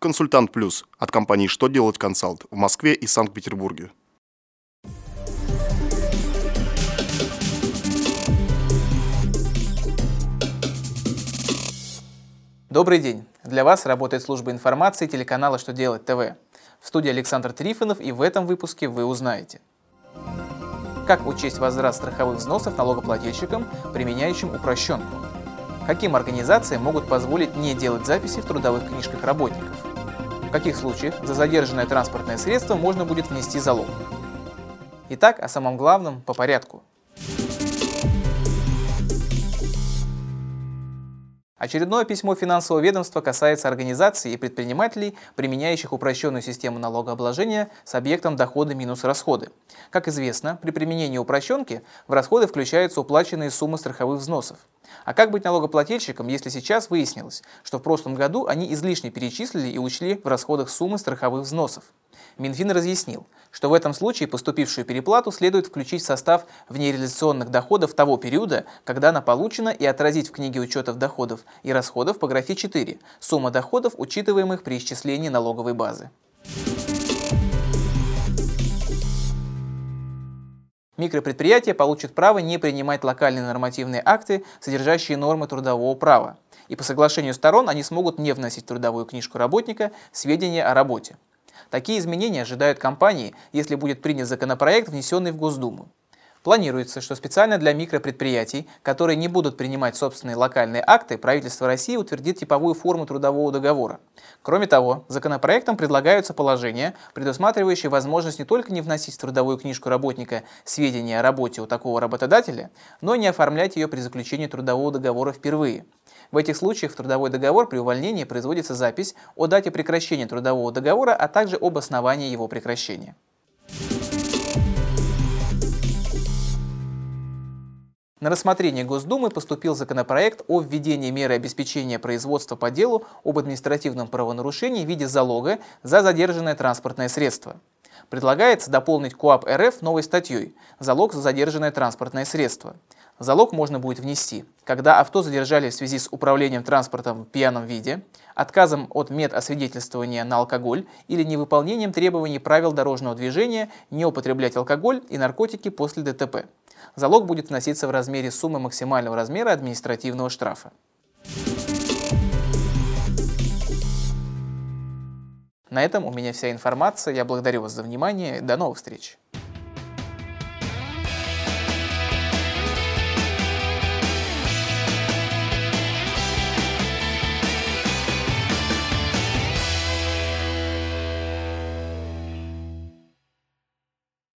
Консультант Плюс от компании «Что делать консалт» в Москве и Санкт-Петербурге. Добрый день! Для вас работает служба информации телеканала «Что делать ТВ». В студии Александр Трифонов и в этом выпуске вы узнаете Как учесть возврат страховых взносов налогоплательщикам, применяющим упрощенку? Каким организациям могут позволить не делать записи в трудовых книжках работников? В каких случаях за задержанное транспортное средство можно будет внести залог? Итак, о самом главном по порядку. Очередное письмо финансового ведомства касается организаций и предпринимателей, применяющих упрощенную систему налогообложения с объектом доходы минус расходы. Как известно, при применении упрощенки в расходы включаются уплаченные суммы страховых взносов. А как быть налогоплательщикам, если сейчас выяснилось, что в прошлом году они излишне перечислили и учли в расходах суммы страховых взносов? Минфин разъяснил, что в этом случае поступившую переплату следует включить в состав внереализационных доходов того периода, когда она получена, и отразить в книге учетов доходов и расходов по графе 4 сумма доходов, учитываемых при исчислении налоговой базы. Микропредприятия получат право не принимать локальные нормативные акты, содержащие нормы трудового права, и по соглашению сторон они смогут не вносить в трудовую книжку работника сведения о работе. Такие изменения ожидают компании, если будет принят законопроект, внесенный в Госдуму. Планируется, что специально для микропредприятий, которые не будут принимать собственные локальные акты, правительство России утвердит типовую форму трудового договора. Кроме того, законопроектом предлагаются положения, предусматривающие возможность не только не вносить в трудовую книжку работника сведения о работе у такого работодателя, но и не оформлять ее при заключении трудового договора впервые – в этих случаях в трудовой договор при увольнении производится запись о дате прекращения трудового договора, а также об основании его прекращения. На рассмотрение Госдумы поступил законопроект о введении меры обеспечения производства по делу об административном правонарушении в виде залога за задержанное транспортное средство. Предлагается дополнить КОАП РФ новой статьей «Залог за задержанное транспортное средство». Залог можно будет внести, когда авто задержали в связи с управлением транспортом в пьяном виде, отказом от медосвидетельствования на алкоголь или невыполнением требований правил дорожного движения не употреблять алкоголь и наркотики после ДТП. Залог будет вноситься в размере суммы максимального размера административного штрафа. На этом у меня вся информация. Я благодарю вас за внимание. До новых встреч!